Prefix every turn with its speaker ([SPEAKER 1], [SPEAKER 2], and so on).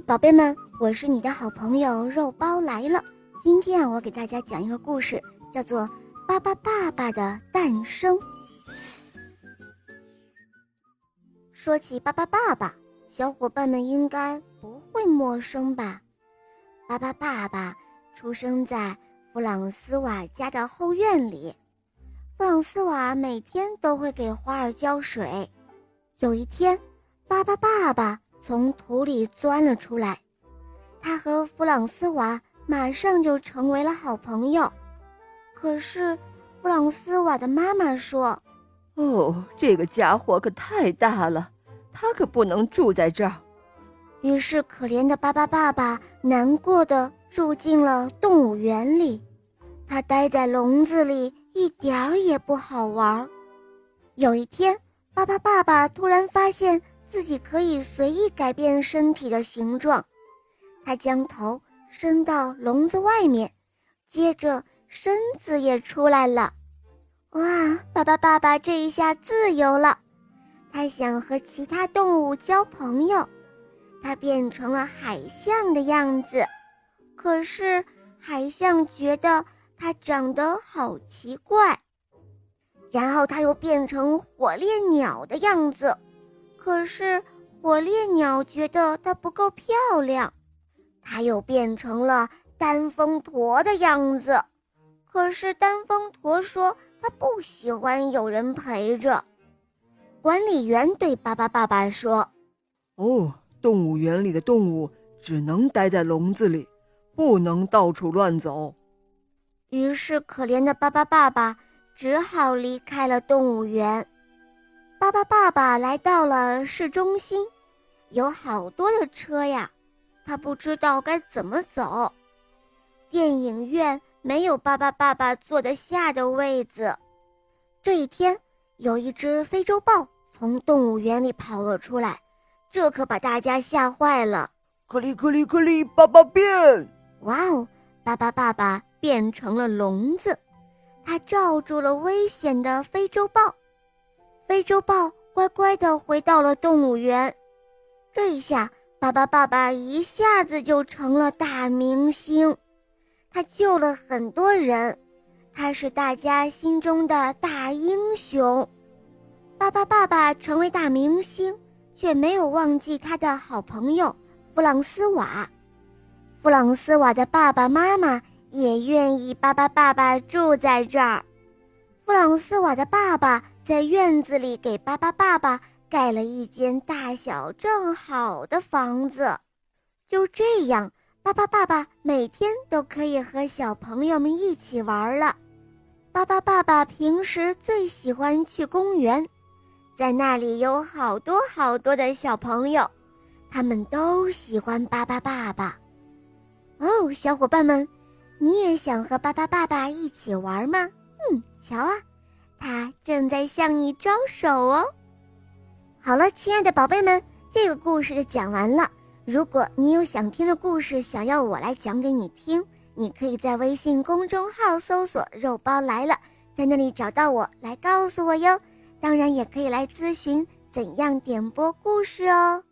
[SPEAKER 1] 宝贝们，我是你的好朋友肉包来了。今天啊，我给大家讲一个故事，叫做《巴巴爸爸的诞生》。说起巴巴爸爸，小伙伴们应该不会陌生吧？巴巴爸爸出生在弗朗斯瓦家的后院里，弗朗斯瓦每天都会给花儿浇水。有一天，巴巴爸爸。从土里钻了出来，他和弗朗斯瓦马上就成为了好朋友。可是，弗朗斯瓦的妈妈说：“
[SPEAKER 2] 哦，这个家伙可太大了，他可不能住在这儿。”
[SPEAKER 1] 于是，可怜的巴巴爸爸难过的住进了动物园里。他待在笼子里，一点儿也不好玩。有一天，巴巴爸爸突然发现。自己可以随意改变身体的形状，他将头伸到笼子外面，接着身子也出来了。哇，爸爸爸爸这一下自由了，他想和其他动物交朋友，他变成了海象的样子。可是海象觉得他长得好奇怪，然后他又变成火烈鸟的样子。可是火烈鸟觉得它不够漂亮，它又变成了丹峰驼的样子。可是丹峰驼说它不喜欢有人陪着。管理员对巴巴爸爸说：“
[SPEAKER 3] 哦，动物园里的动物只能待在笼子里，不能到处乱走。”
[SPEAKER 1] 于是可怜的巴巴爸爸只好离开了动物园。巴巴爸爸来到了市中心，有好多的车呀，他不知道该怎么走。电影院没有巴巴爸爸坐得下的位子。这一天，有一只非洲豹从动物园里跑了出来，这可把大家吓坏了。
[SPEAKER 3] 克里克里克里，爸爸变！
[SPEAKER 1] 哇哦，巴巴爸爸变成了笼子，他罩住了危险的非洲豹。非洲豹乖乖地回到了动物园，这一下，巴巴爸爸一下子就成了大明星，他救了很多人，他是大家心中的大英雄。巴巴爸爸成为大明星，却没有忘记他的好朋友弗朗斯瓦。弗朗斯瓦的爸爸妈妈也愿意巴巴爸爸住在这儿。弗朗斯瓦的爸爸。在院子里给巴巴爸爸盖了一间大小正好的房子，就这样，巴巴爸爸每天都可以和小朋友们一起玩了。巴巴爸爸平时最喜欢去公园，在那里有好多好多的小朋友，他们都喜欢巴巴爸爸。哦，小伙伴们，你也想和巴巴爸爸一起玩吗？嗯，瞧啊。他正在向你招手哦。好了，亲爱的宝贝们，这个故事就讲完了。如果你有想听的故事，想要我来讲给你听，你可以在微信公众号搜索“肉包来了”，在那里找到我来告诉我哟。当然，也可以来咨询怎样点播故事哦。